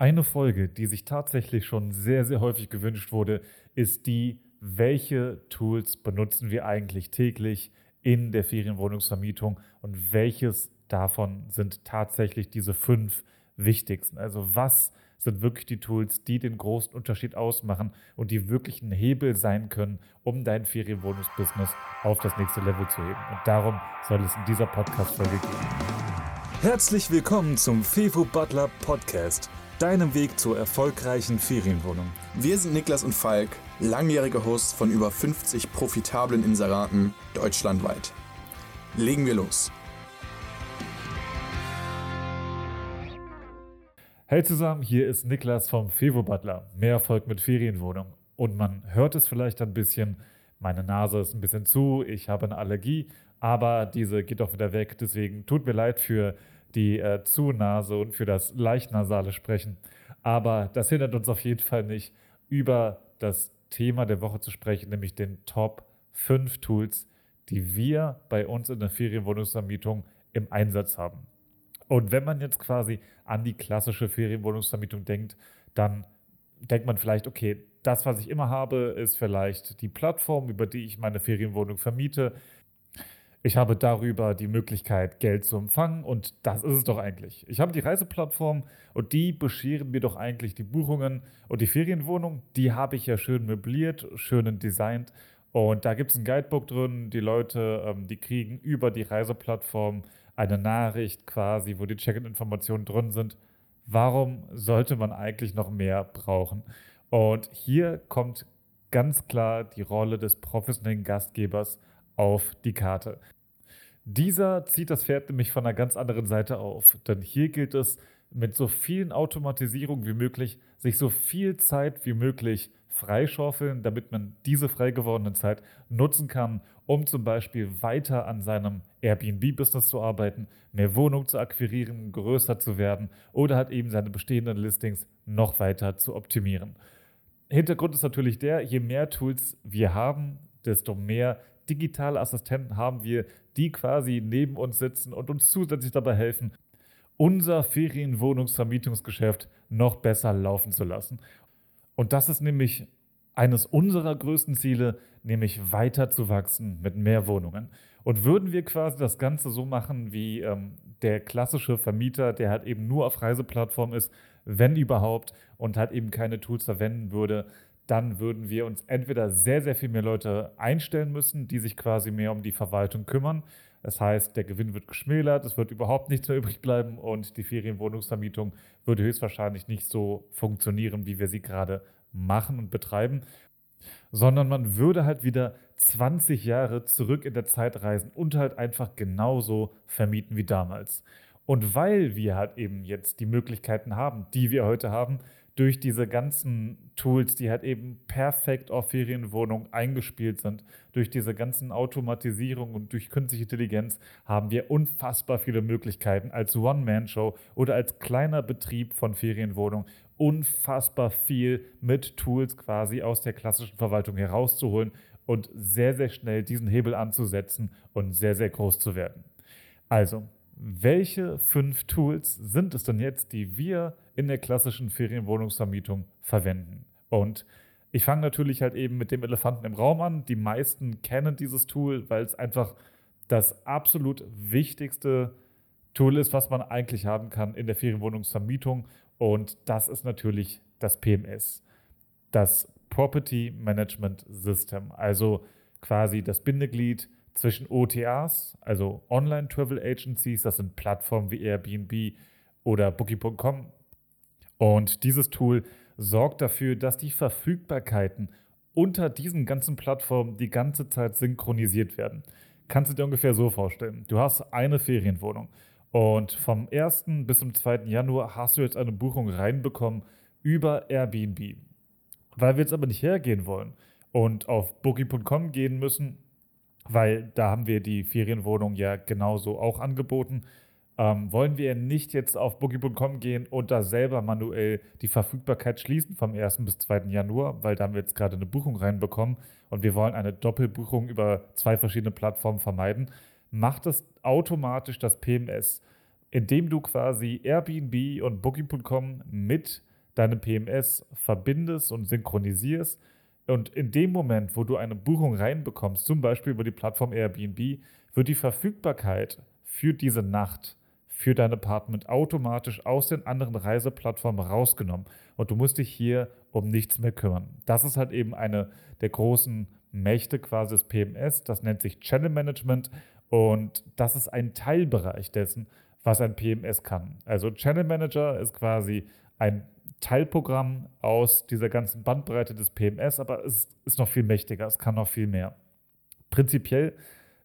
Eine Folge, die sich tatsächlich schon sehr, sehr häufig gewünscht wurde, ist die, welche Tools benutzen wir eigentlich täglich in der Ferienwohnungsvermietung und welches davon sind tatsächlich diese fünf wichtigsten. Also was sind wirklich die Tools, die den großen Unterschied ausmachen und die wirklich ein Hebel sein können, um dein Ferienwohnungsbusiness auf das nächste Level zu heben. Und darum soll es in dieser Podcast-Folge gehen. Herzlich willkommen zum Fevo Butler Podcast deinem Weg zur erfolgreichen Ferienwohnung. Wir sind Niklas und Falk, langjährige Hosts von über 50 profitablen Inseraten deutschlandweit. Legen wir los. Hey zusammen, hier ist Niklas vom Fevo Butler. Mehr Erfolg mit Ferienwohnung. Und man hört es vielleicht ein bisschen, meine Nase ist ein bisschen zu, ich habe eine Allergie, aber diese geht auch wieder weg. Deswegen tut mir leid für die äh, Zunase und für das leichtnasale Sprechen. Aber das hindert uns auf jeden Fall nicht, über das Thema der Woche zu sprechen, nämlich den Top 5 Tools, die wir bei uns in der Ferienwohnungsvermietung im Einsatz haben. Und wenn man jetzt quasi an die klassische Ferienwohnungsvermietung denkt, dann denkt man vielleicht, okay, das, was ich immer habe, ist vielleicht die Plattform, über die ich meine Ferienwohnung vermiete. Ich habe darüber die Möglichkeit, Geld zu empfangen und das ist es doch eigentlich. Ich habe die Reiseplattform und die bescheren mir doch eigentlich die Buchungen und die Ferienwohnung, die habe ich ja schön möbliert, schön designt und da gibt es ein Guidebook drin. Die Leute, ähm, die kriegen über die Reiseplattform eine Nachricht quasi, wo die Check-in-Informationen drin sind. Warum sollte man eigentlich noch mehr brauchen? Und hier kommt ganz klar die Rolle des professionellen Gastgebers auf die Karte. Dieser zieht das Pferd nämlich von einer ganz anderen Seite auf, denn hier gilt es, mit so vielen Automatisierungen wie möglich, sich so viel Zeit wie möglich freischaufeln, damit man diese frei gewordene Zeit nutzen kann, um zum Beispiel weiter an seinem Airbnb-Business zu arbeiten, mehr Wohnungen zu akquirieren, größer zu werden oder halt eben seine bestehenden Listings noch weiter zu optimieren. Hintergrund ist natürlich der, je mehr Tools wir haben, desto mehr digitale Assistenten haben wir, die quasi neben uns sitzen und uns zusätzlich dabei helfen, unser Ferienwohnungsvermietungsgeschäft noch besser laufen zu lassen. Und das ist nämlich eines unserer größten Ziele, nämlich weiter zu wachsen mit mehr Wohnungen. Und würden wir quasi das Ganze so machen wie ähm, der klassische Vermieter, der halt eben nur auf Reiseplattform ist, wenn überhaupt, und halt eben keine Tools verwenden würde, dann würden wir uns entweder sehr, sehr viel mehr Leute einstellen müssen, die sich quasi mehr um die Verwaltung kümmern. Das heißt, der Gewinn wird geschmälert, es wird überhaupt nichts mehr übrig bleiben und die Ferienwohnungsvermietung würde höchstwahrscheinlich nicht so funktionieren, wie wir sie gerade machen und betreiben, sondern man würde halt wieder 20 Jahre zurück in der Zeit reisen und halt einfach genauso vermieten wie damals. Und weil wir halt eben jetzt die Möglichkeiten haben, die wir heute haben, durch diese ganzen Tools, die halt eben perfekt auf Ferienwohnungen eingespielt sind, durch diese ganzen Automatisierung und durch künstliche Intelligenz haben wir unfassbar viele Möglichkeiten als One-Man-Show oder als kleiner Betrieb von Ferienwohnungen unfassbar viel mit Tools quasi aus der klassischen Verwaltung herauszuholen und sehr, sehr schnell diesen Hebel anzusetzen und sehr, sehr groß zu werden. Also, welche fünf Tools sind es denn jetzt, die wir in der klassischen Ferienwohnungsvermietung verwenden? Und ich fange natürlich halt eben mit dem Elefanten im Raum an. Die meisten kennen dieses Tool, weil es einfach das absolut wichtigste Tool ist, was man eigentlich haben kann in der Ferienwohnungsvermietung. Und das ist natürlich das PMS, das Property Management System, also quasi das Bindeglied zwischen OTAs, also Online Travel Agencies, das sind Plattformen wie Airbnb oder Booking.com. Und dieses Tool sorgt dafür, dass die Verfügbarkeiten unter diesen ganzen Plattformen die ganze Zeit synchronisiert werden. Kannst du dir ungefähr so vorstellen. Du hast eine Ferienwohnung und vom 1. bis zum 2. Januar hast du jetzt eine Buchung reinbekommen über Airbnb. Weil wir jetzt aber nicht hergehen wollen und auf Booking.com gehen müssen, weil da haben wir die Ferienwohnung ja genauso auch angeboten. Ähm, wollen wir nicht jetzt auf Booking.com gehen und da selber manuell die Verfügbarkeit schließen vom 1. bis 2. Januar, weil da haben wir jetzt gerade eine Buchung reinbekommen und wir wollen eine Doppelbuchung über zwei verschiedene Plattformen vermeiden, macht es automatisch das PMS, indem du quasi Airbnb und Booking.com mit deine PMS verbindest und synchronisierst. Und in dem Moment, wo du eine Buchung reinbekommst, zum Beispiel über die Plattform Airbnb, wird die Verfügbarkeit für diese Nacht, für dein Apartment automatisch aus den anderen Reiseplattformen rausgenommen. Und du musst dich hier um nichts mehr kümmern. Das ist halt eben eine der großen Mächte quasi des PMS. Das nennt sich Channel Management. Und das ist ein Teilbereich dessen, was ein PMS kann. Also Channel Manager ist quasi ein Teilprogramm aus dieser ganzen Bandbreite des PMS, aber es ist noch viel mächtiger, es kann noch viel mehr. Prinzipiell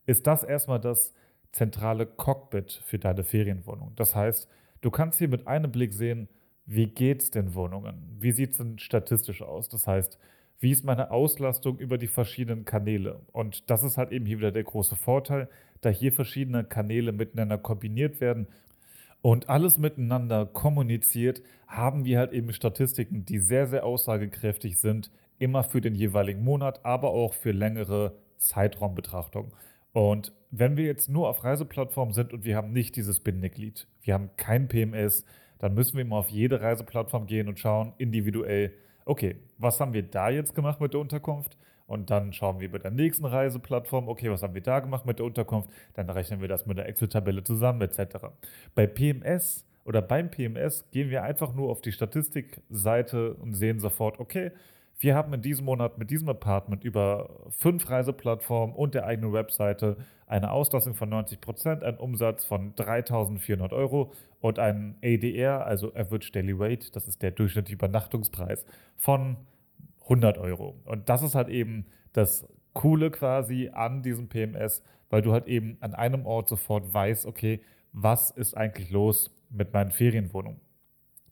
ist das erstmal das zentrale Cockpit für deine Ferienwohnung. Das heißt, du kannst hier mit einem Blick sehen, wie geht es den Wohnungen? Wie sieht es denn statistisch aus? Das heißt, wie ist meine Auslastung über die verschiedenen Kanäle? Und das ist halt eben hier wieder der große Vorteil, da hier verschiedene Kanäle miteinander kombiniert werden und alles miteinander kommuniziert, haben wir halt eben Statistiken, die sehr, sehr aussagekräftig sind, immer für den jeweiligen Monat, aber auch für längere Zeitraumbetrachtungen. Und wenn wir jetzt nur auf Reiseplattformen sind und wir haben nicht dieses Bindeglied, wir haben kein PMS, dann müssen wir immer auf jede Reiseplattform gehen und schauen individuell, okay, was haben wir da jetzt gemacht mit der Unterkunft? Und dann schauen wir bei der nächsten Reiseplattform, okay, was haben wir da gemacht mit der Unterkunft? Dann rechnen wir das mit der Excel-Tabelle zusammen, etc. Bei PMS oder beim PMS gehen wir einfach nur auf die Statistikseite und sehen sofort, okay, wir haben in diesem Monat mit diesem Apartment über fünf Reiseplattformen und der eigenen Webseite eine Auslastung von 90 Prozent, einen Umsatz von 3.400 Euro und einen ADR, also Average Daily Rate, das ist der durchschnittliche Übernachtungspreis, von 100 Euro. Und das ist halt eben das Coole quasi an diesem PMS, weil du halt eben an einem Ort sofort weißt, okay, was ist eigentlich los mit meinen Ferienwohnungen.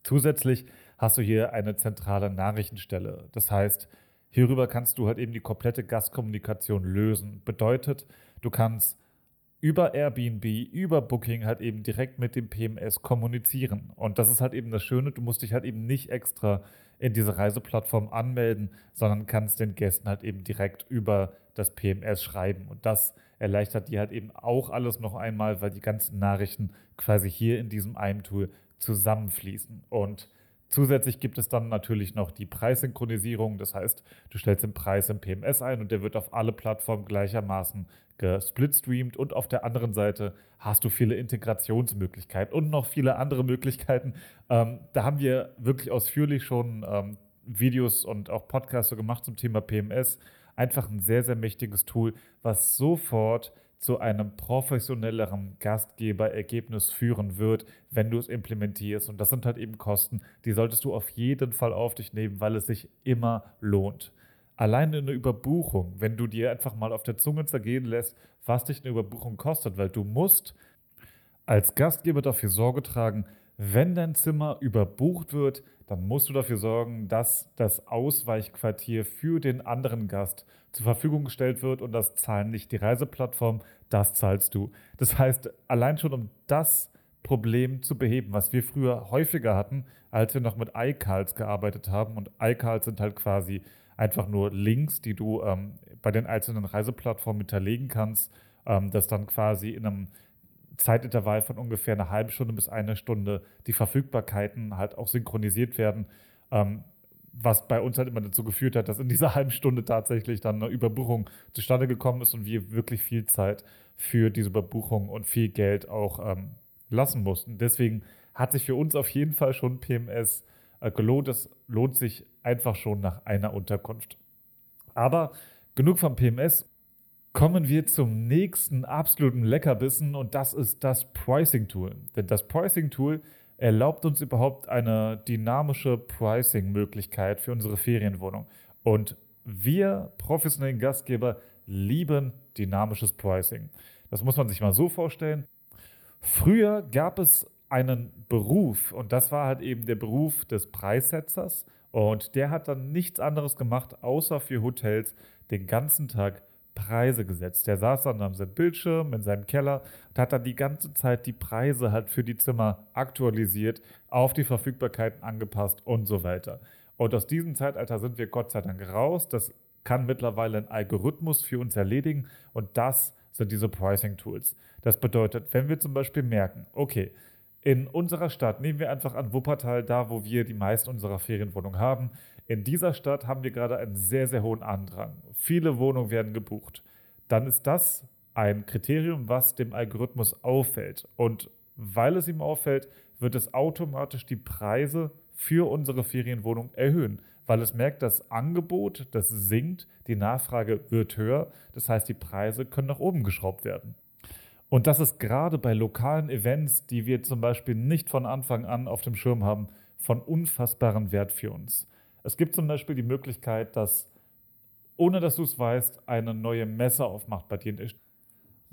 Zusätzlich hast du hier eine zentrale Nachrichtenstelle. Das heißt, hierüber kannst du halt eben die komplette Gastkommunikation lösen. Bedeutet, du kannst über Airbnb, über Booking halt eben direkt mit dem PMS kommunizieren. Und das ist halt eben das Schöne, du musst dich halt eben nicht extra in diese Reiseplattform anmelden, sondern kannst den Gästen halt eben direkt über das PMS schreiben. Und das erleichtert dir halt eben auch alles noch einmal, weil die ganzen Nachrichten quasi hier in diesem einen Tool zusammenfließen. Und Zusätzlich gibt es dann natürlich noch die Preissynchronisierung. Das heißt, du stellst den Preis im PMS ein und der wird auf alle Plattformen gleichermaßen gesplitstreamt. Und auf der anderen Seite hast du viele Integrationsmöglichkeiten und noch viele andere Möglichkeiten. Ähm, da haben wir wirklich ausführlich schon ähm, Videos und auch Podcasts gemacht zum Thema PMS. Einfach ein sehr, sehr mächtiges Tool, was sofort zu einem professionelleren Gastgeberergebnis führen wird, wenn du es implementierst. Und das sind halt eben Kosten, die solltest du auf jeden Fall auf dich nehmen, weil es sich immer lohnt. Alleine eine Überbuchung, wenn du dir einfach mal auf der Zunge zergehen lässt, was dich eine Überbuchung kostet, weil du musst als Gastgeber dafür Sorge tragen, wenn dein Zimmer überbucht wird, dann musst du dafür sorgen, dass das Ausweichquartier für den anderen Gast zur Verfügung gestellt wird und das zahlen nicht die Reiseplattform, das zahlst du. Das heißt, allein schon um das Problem zu beheben, was wir früher häufiger hatten, als wir noch mit iCards gearbeitet haben. Und iCards sind halt quasi einfach nur Links, die du ähm, bei den einzelnen Reiseplattformen hinterlegen kannst, ähm, das dann quasi in einem Zeitintervall von ungefähr einer halben Stunde bis eine Stunde die Verfügbarkeiten halt auch synchronisiert werden. Ähm, was bei uns halt immer dazu geführt hat, dass in dieser halben Stunde tatsächlich dann eine Überbuchung zustande gekommen ist und wir wirklich viel Zeit für diese Überbuchung und viel Geld auch ähm, lassen mussten. Deswegen hat sich für uns auf jeden Fall schon PMS äh, gelohnt. Es lohnt sich einfach schon nach einer Unterkunft. Aber genug vom PMS. Kommen wir zum nächsten absoluten Leckerbissen und das ist das Pricing Tool. Denn das Pricing Tool erlaubt uns überhaupt eine dynamische Pricing-Möglichkeit für unsere Ferienwohnung. Und wir professionellen Gastgeber lieben dynamisches Pricing. Das muss man sich mal so vorstellen. Früher gab es einen Beruf und das war halt eben der Beruf des Preissetzers und der hat dann nichts anderes gemacht, außer für Hotels den ganzen Tag Preise gesetzt. Der saß dann an seinem Bildschirm in seinem Keller und hat dann die ganze Zeit die Preise halt für die Zimmer aktualisiert, auf die Verfügbarkeiten angepasst und so weiter. Und aus diesem Zeitalter sind wir Gott sei Dank raus. Das kann mittlerweile ein Algorithmus für uns erledigen und das sind diese Pricing Tools. Das bedeutet, wenn wir zum Beispiel merken, okay, In unserer Stadt, nehmen wir einfach an Wuppertal, da wo wir die meisten unserer Ferienwohnungen haben. In dieser Stadt haben wir gerade einen sehr, sehr hohen Andrang. Viele Wohnungen werden gebucht. Dann ist das ein Kriterium, was dem Algorithmus auffällt. Und weil es ihm auffällt, wird es automatisch die Preise für unsere Ferienwohnung erhöhen, weil es merkt, das Angebot, das sinkt, die Nachfrage wird höher, das heißt, die Preise können nach oben geschraubt werden. Und das ist gerade bei lokalen Events, die wir zum Beispiel nicht von Anfang an auf dem Schirm haben, von unfassbarem Wert für uns. Es gibt zum Beispiel die Möglichkeit, dass, ohne dass du es weißt, eine neue Messe aufmacht bei dir der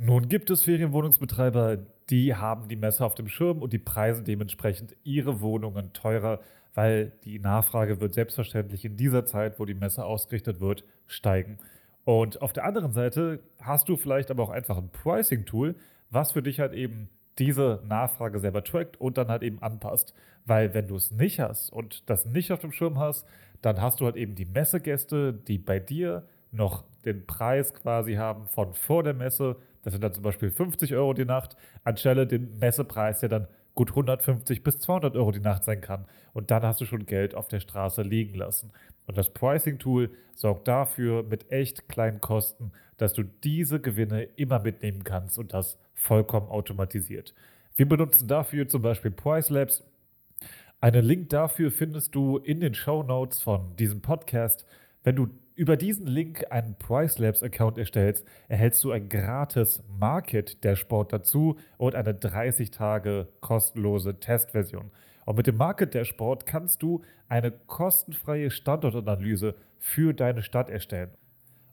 nun gibt es Ferienwohnungsbetreiber, die haben die Messe auf dem Schirm und die preisen dementsprechend ihre Wohnungen teurer, weil die Nachfrage wird selbstverständlich in dieser Zeit, wo die Messe ausgerichtet wird, steigen. Und auf der anderen Seite hast du vielleicht aber auch einfach ein Pricing-Tool, was für dich halt eben diese Nachfrage selber trackt und dann halt eben anpasst. Weil wenn du es nicht hast und das nicht auf dem Schirm hast, dann hast du halt eben die Messegäste, die bei dir noch den Preis quasi haben von vor der Messe das sind dann zum Beispiel 50 Euro die Nacht, anstelle den Messepreis, der dann gut 150 bis 200 Euro die Nacht sein kann. Und dann hast du schon Geld auf der Straße liegen lassen. Und das Pricing-Tool sorgt dafür mit echt kleinen Kosten, dass du diese Gewinne immer mitnehmen kannst und das vollkommen automatisiert. Wir benutzen dafür zum Beispiel Price Labs. Einen Link dafür findest du in den Show Notes von diesem Podcast. Wenn du über diesen Link einen PriceLabs-Account erstellst, erhältst du ein gratis Market Sport dazu und eine 30 Tage kostenlose Testversion. Und mit dem Market Sport kannst du eine kostenfreie Standortanalyse für deine Stadt erstellen.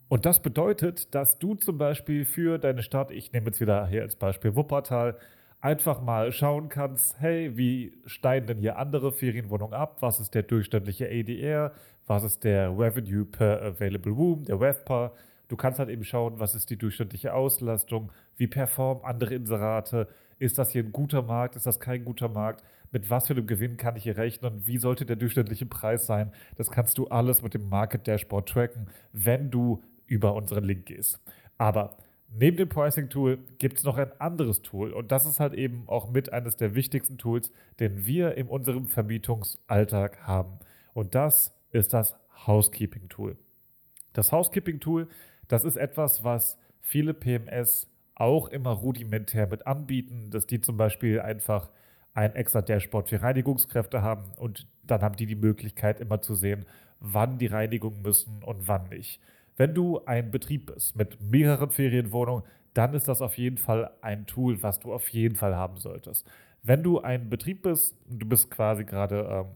Und das bedeutet, dass du zum Beispiel für deine Stadt, ich nehme jetzt wieder hier als Beispiel Wuppertal, einfach mal schauen kannst, hey, wie steigen denn hier andere Ferienwohnungen ab? Was ist der durchschnittliche ADR? Was ist der Revenue per Available Room, der RevPAR? Du kannst halt eben schauen, was ist die durchschnittliche Auslastung? Wie performen andere Inserate? Ist das hier ein guter Markt? Ist das kein guter Markt? Mit was für einem Gewinn kann ich hier rechnen? Wie sollte der durchschnittliche Preis sein? Das kannst du alles mit dem Market Dashboard tracken, wenn du über unseren Link gehst. Aber Neben dem Pricing-Tool gibt es noch ein anderes Tool und das ist halt eben auch mit eines der wichtigsten Tools, den wir in unserem Vermietungsalltag haben. Und das ist das Housekeeping-Tool. Das Housekeeping-Tool, das ist etwas, was viele PMS auch immer rudimentär mit anbieten, dass die zum Beispiel einfach ein extra Dashboard für Reinigungskräfte haben und dann haben die die Möglichkeit immer zu sehen, wann die Reinigungen müssen und wann nicht. Wenn du ein Betrieb bist mit mehreren Ferienwohnungen, dann ist das auf jeden Fall ein Tool, was du auf jeden Fall haben solltest. Wenn du ein Betrieb bist, du bist quasi gerade ähm,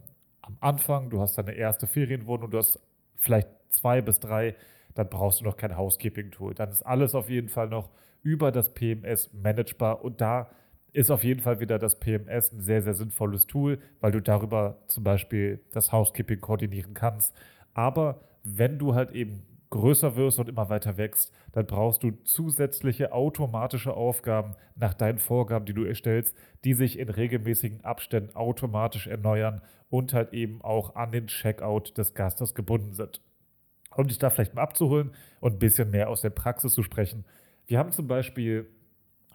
am Anfang, du hast deine erste Ferienwohnung, du hast vielleicht zwei bis drei, dann brauchst du noch kein Housekeeping-Tool. Dann ist alles auf jeden Fall noch über das PMS managebar und da ist auf jeden Fall wieder das PMS ein sehr, sehr sinnvolles Tool, weil du darüber zum Beispiel das Housekeeping koordinieren kannst. Aber wenn du halt eben größer wirst und immer weiter wächst, dann brauchst du zusätzliche automatische Aufgaben nach deinen Vorgaben, die du erstellst, die sich in regelmäßigen Abständen automatisch erneuern und halt eben auch an den Checkout des Gastes gebunden sind. Um dich da vielleicht mal abzuholen und ein bisschen mehr aus der Praxis zu sprechen. Wir haben zum Beispiel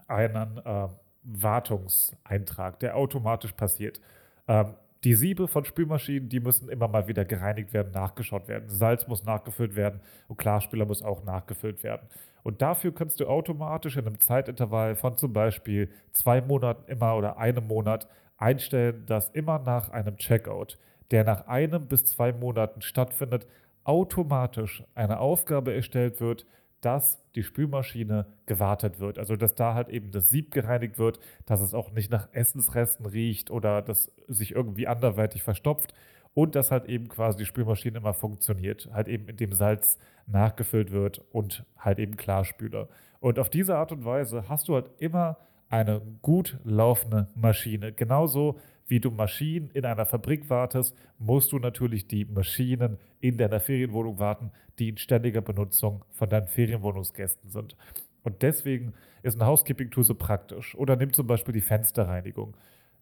einen äh, Wartungseintrag, der automatisch passiert. Ähm, die Siebe von Spülmaschinen, die müssen immer mal wieder gereinigt werden, nachgeschaut werden. Salz muss nachgefüllt werden und Klarspüler muss auch nachgefüllt werden. Und dafür kannst du automatisch in einem Zeitintervall von zum Beispiel zwei Monaten immer oder einem Monat einstellen, dass immer nach einem Checkout, der nach einem bis zwei Monaten stattfindet, automatisch eine Aufgabe erstellt wird, dass die Spülmaschine gewartet wird. Also dass da halt eben das Sieb gereinigt wird, dass es auch nicht nach Essensresten riecht oder dass sich irgendwie anderweitig verstopft und dass halt eben quasi die Spülmaschine immer funktioniert, halt eben indem Salz nachgefüllt wird und halt eben Klarspüler. Und auf diese Art und Weise hast du halt immer eine gut laufende Maschine. Genauso wie du Maschinen in einer Fabrik wartest, musst du natürlich die Maschinen in deiner Ferienwohnung warten, die in ständiger Benutzung von deinen Ferienwohnungsgästen sind. Und deswegen ist ein Housekeeping-Tool so praktisch. Oder nimm zum Beispiel die Fensterreinigung.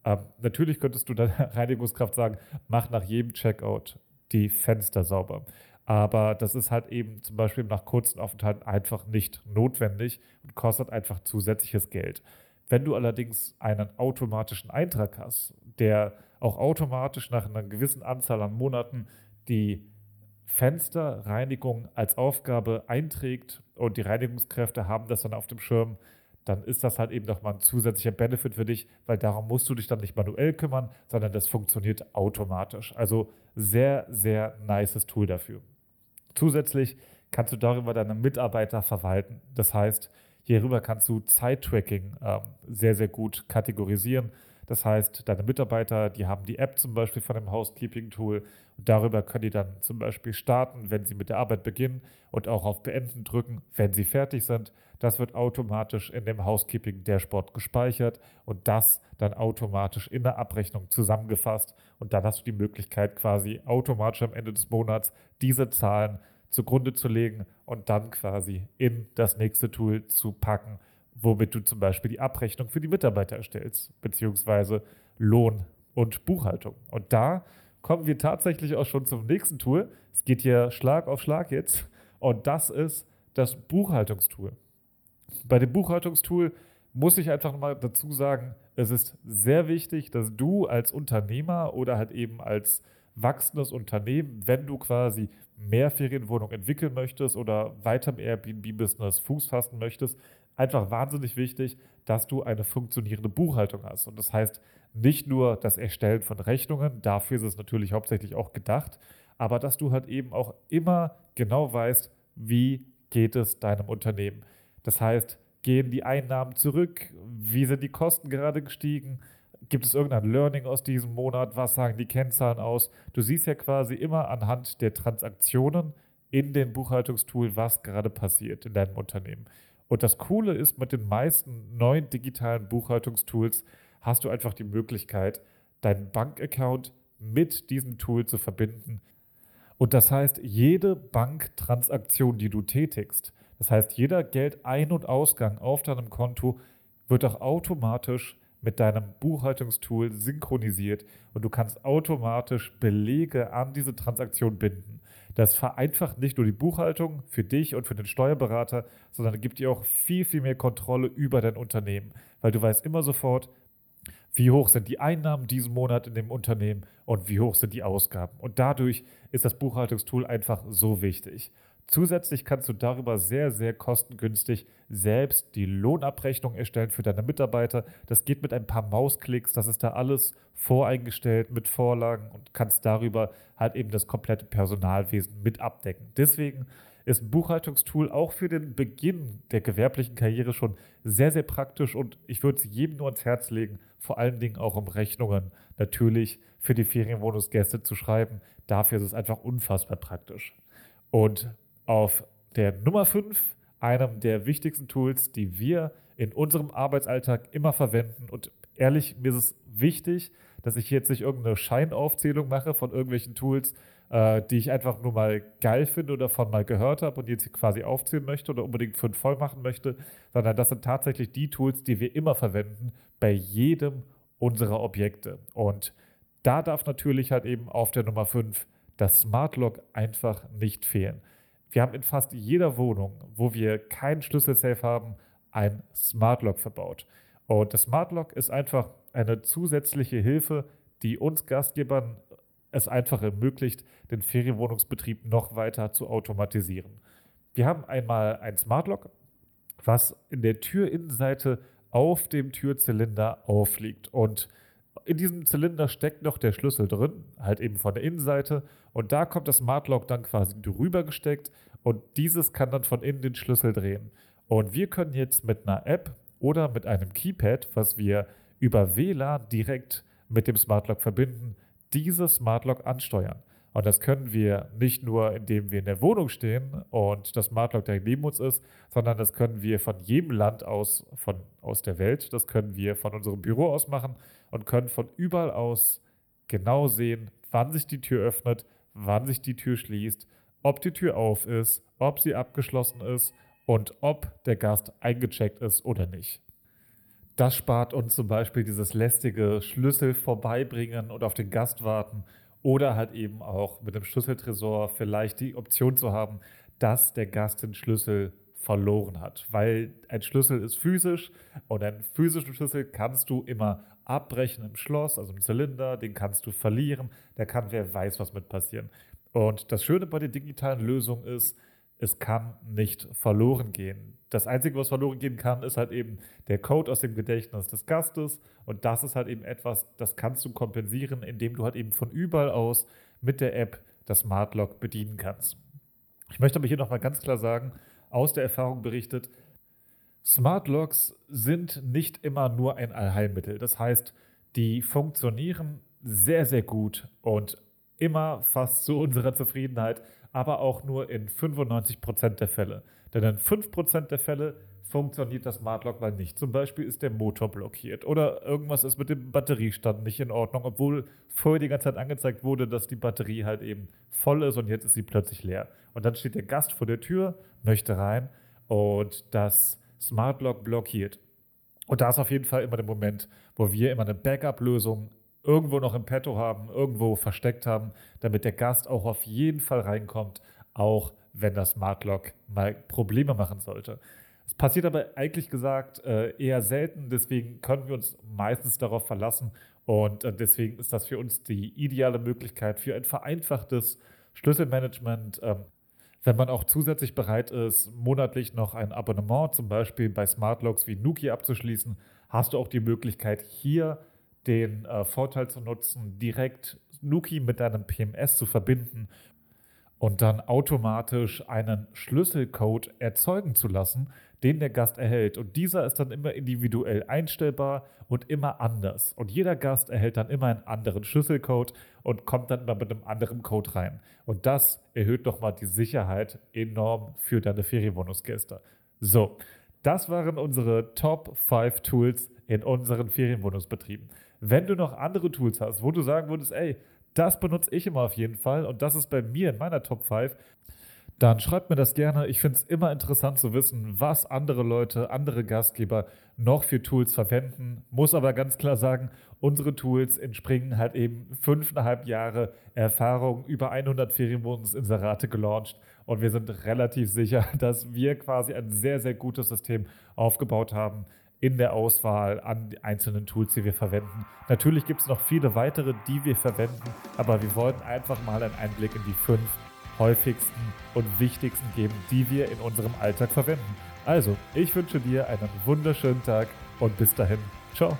Ähm, natürlich könntest du deiner Reinigungskraft sagen, mach nach jedem Checkout die Fenster sauber. Aber das ist halt eben zum Beispiel nach kurzen Aufenthalten einfach nicht notwendig und kostet einfach zusätzliches Geld. Wenn du allerdings einen automatischen Eintrag hast, der auch automatisch nach einer gewissen Anzahl an Monaten die Fensterreinigung als Aufgabe einträgt und die Reinigungskräfte haben das dann auf dem Schirm, dann ist das halt eben nochmal ein zusätzlicher Benefit für dich, weil darum musst du dich dann nicht manuell kümmern, sondern das funktioniert automatisch. Also sehr, sehr nices Tool dafür. Zusätzlich kannst du darüber deine Mitarbeiter verwalten. Das heißt, hierüber kannst du Zeittracking ähm, sehr, sehr gut kategorisieren. Das heißt, deine Mitarbeiter, die haben die App zum Beispiel von dem Housekeeping-Tool darüber können die dann zum Beispiel starten, wenn sie mit der Arbeit beginnen und auch auf Beenden drücken, wenn sie fertig sind. Das wird automatisch in dem Housekeeping-Dashboard gespeichert und das dann automatisch in der Abrechnung zusammengefasst. Und dann hast du die Möglichkeit, quasi automatisch am Ende des Monats diese Zahlen zugrunde zu legen und dann quasi in das nächste Tool zu packen womit du zum Beispiel die Abrechnung für die Mitarbeiter erstellst, beziehungsweise Lohn und Buchhaltung. Und da kommen wir tatsächlich auch schon zum nächsten Tool. Es geht hier Schlag auf Schlag jetzt. Und das ist das Buchhaltungstool. Bei dem Buchhaltungstool muss ich einfach mal dazu sagen, es ist sehr wichtig, dass du als Unternehmer oder halt eben als wachsendes Unternehmen, wenn du quasi mehr Ferienwohnungen entwickeln möchtest oder weiter im Airbnb-Business Fuß fassen möchtest, einfach wahnsinnig wichtig, dass du eine funktionierende Buchhaltung hast. Und das heißt nicht nur das Erstellen von Rechnungen, dafür ist es natürlich hauptsächlich auch gedacht, aber dass du halt eben auch immer genau weißt, wie geht es deinem Unternehmen. Das heißt, gehen die Einnahmen zurück? Wie sind die Kosten gerade gestiegen? Gibt es irgendein Learning aus diesem Monat? Was sagen die Kennzahlen aus? Du siehst ja quasi immer anhand der Transaktionen in dem Buchhaltungstool, was gerade passiert in deinem Unternehmen. Und das Coole ist, mit den meisten neuen digitalen Buchhaltungstools hast du einfach die Möglichkeit, deinen Bankaccount mit diesem Tool zu verbinden. Und das heißt, jede Banktransaktion, die du tätigst, das heißt, jeder Geldein- und Ausgang auf deinem Konto wird auch automatisch mit deinem Buchhaltungstool synchronisiert und du kannst automatisch Belege an diese Transaktion binden. Das vereinfacht nicht nur die Buchhaltung für dich und für den Steuerberater, sondern gibt dir auch viel, viel mehr Kontrolle über dein Unternehmen, weil du weißt immer sofort, wie hoch sind die Einnahmen diesen Monat in dem Unternehmen und wie hoch sind die Ausgaben. Und dadurch ist das Buchhaltungstool einfach so wichtig. Zusätzlich kannst du darüber sehr, sehr kostengünstig selbst die Lohnabrechnung erstellen für deine Mitarbeiter. Das geht mit ein paar Mausklicks, das ist da alles voreingestellt mit Vorlagen und kannst darüber halt eben das komplette Personalwesen mit abdecken. Deswegen ist ein Buchhaltungstool auch für den Beginn der gewerblichen Karriere schon sehr, sehr praktisch und ich würde es jedem nur ans Herz legen, vor allen Dingen auch um Rechnungen natürlich für die Ferienwohnungsgäste zu schreiben. Dafür ist es einfach unfassbar praktisch. Und auf der Nummer 5, einem der wichtigsten Tools, die wir in unserem Arbeitsalltag immer verwenden. Und ehrlich, mir ist es wichtig, dass ich jetzt nicht irgendeine Scheinaufzählung mache von irgendwelchen Tools, äh, die ich einfach nur mal geil finde oder von mal gehört habe und jetzt quasi aufzählen möchte oder unbedingt fünf voll machen möchte, sondern das sind tatsächlich die Tools, die wir immer verwenden bei jedem unserer Objekte. Und da darf natürlich halt eben auf der Nummer 5 das Smart Lock einfach nicht fehlen. Wir haben in fast jeder Wohnung, wo wir keinen Schlüsselsafe haben, ein Smart Lock verbaut. Und das Smart Lock ist einfach eine zusätzliche Hilfe, die uns Gastgebern es einfach ermöglicht, den Ferienwohnungsbetrieb noch weiter zu automatisieren. Wir haben einmal ein Smart Lock, was in der Türinnenseite auf dem Türzylinder aufliegt. Und in diesem Zylinder steckt noch der Schlüssel drin, halt eben von der Innenseite. Und da kommt das Smart Lock dann quasi drüber gesteckt und dieses kann dann von innen den Schlüssel drehen. Und wir können jetzt mit einer App oder mit einem Keypad, was wir über WLAN direkt mit dem Smart Lock verbinden, dieses Smart Lock ansteuern. Und das können wir nicht nur, indem wir in der Wohnung stehen und das Smart Lock direkt neben uns ist, sondern das können wir von jedem Land aus, von, aus der Welt, das können wir von unserem Büro aus machen und können von überall aus genau sehen, wann sich die Tür öffnet, wann sich die Tür schließt, ob die Tür auf ist, ob sie abgeschlossen ist und ob der Gast eingecheckt ist oder nicht. Das spart uns zum Beispiel dieses lästige Schlüssel vorbeibringen und auf den Gast warten oder halt eben auch mit dem Schlüsseltresor vielleicht die Option zu haben, dass der Gast den Schlüssel verloren hat, weil ein Schlüssel ist physisch und einen physischen Schlüssel kannst du immer abbrechen im Schloss, also im Zylinder, den kannst du verlieren, da kann wer weiß was mit passieren. Und das Schöne bei den digitalen Lösungen ist, es kann nicht verloren gehen. Das Einzige, was verloren gehen kann, ist halt eben der Code aus dem Gedächtnis des Gastes. Und das ist halt eben etwas, das kannst du kompensieren, indem du halt eben von überall aus mit der App das Smart Lock bedienen kannst. Ich möchte aber hier nochmal ganz klar sagen, aus der Erfahrung berichtet, Smart Locks sind nicht immer nur ein Allheilmittel. Das heißt, die funktionieren sehr, sehr gut und immer fast zu unserer Zufriedenheit, aber auch nur in 95% der Fälle. Denn in 5% der Fälle funktioniert das Smart Lock mal nicht. Zum Beispiel ist der Motor blockiert oder irgendwas ist mit dem Batteriestand nicht in Ordnung, obwohl vorher die ganze Zeit angezeigt wurde, dass die Batterie halt eben voll ist und jetzt ist sie plötzlich leer. Und dann steht der Gast vor der Tür, möchte rein und das Smart Lock blockiert. Und da ist auf jeden Fall immer der Moment, wo wir immer eine Backup-Lösung irgendwo noch im Petto haben, irgendwo versteckt haben, damit der Gast auch auf jeden Fall reinkommt, auch wenn das Smart Lock mal Probleme machen sollte. Es passiert aber eigentlich gesagt äh, eher selten, deswegen können wir uns meistens darauf verlassen und äh, deswegen ist das für uns die ideale Möglichkeit für ein vereinfachtes Schlüsselmanagement. Ähm, wenn man auch zusätzlich bereit ist, monatlich noch ein Abonnement zum Beispiel bei Smartlocks wie Nuki abzuschließen, hast du auch die Möglichkeit, hier den äh, Vorteil zu nutzen, direkt Nuki mit deinem PMS zu verbinden und dann automatisch einen Schlüsselcode erzeugen zu lassen, den der Gast erhält. Und dieser ist dann immer individuell einstellbar und immer anders. Und jeder Gast erhält dann immer einen anderen Schlüsselcode und kommt dann immer mit einem anderen Code rein. Und das erhöht nochmal die Sicherheit enorm für deine Ferienwohnungsgäste. So, das waren unsere Top 5 Tools in unseren Ferienwohnungsbetrieben. Wenn du noch andere Tools hast, wo du sagen würdest, ey, das benutze ich immer auf jeden Fall und das ist bei mir in meiner Top 5, dann schreibt mir das gerne. Ich finde es immer interessant zu wissen, was andere Leute, andere Gastgeber noch für Tools verwenden. Muss aber ganz klar sagen, unsere Tools entspringen halt eben fünfeinhalb Jahre Erfahrung, über 100 Ferienwohnungsinserate gelauncht und wir sind relativ sicher, dass wir quasi ein sehr, sehr gutes System aufgebaut haben, in der Auswahl an einzelnen Tools, die wir verwenden. Natürlich gibt es noch viele weitere, die wir verwenden, aber wir wollten einfach mal einen Einblick in die fünf häufigsten und wichtigsten geben, die wir in unserem Alltag verwenden. Also, ich wünsche dir einen wunderschönen Tag und bis dahin. Ciao.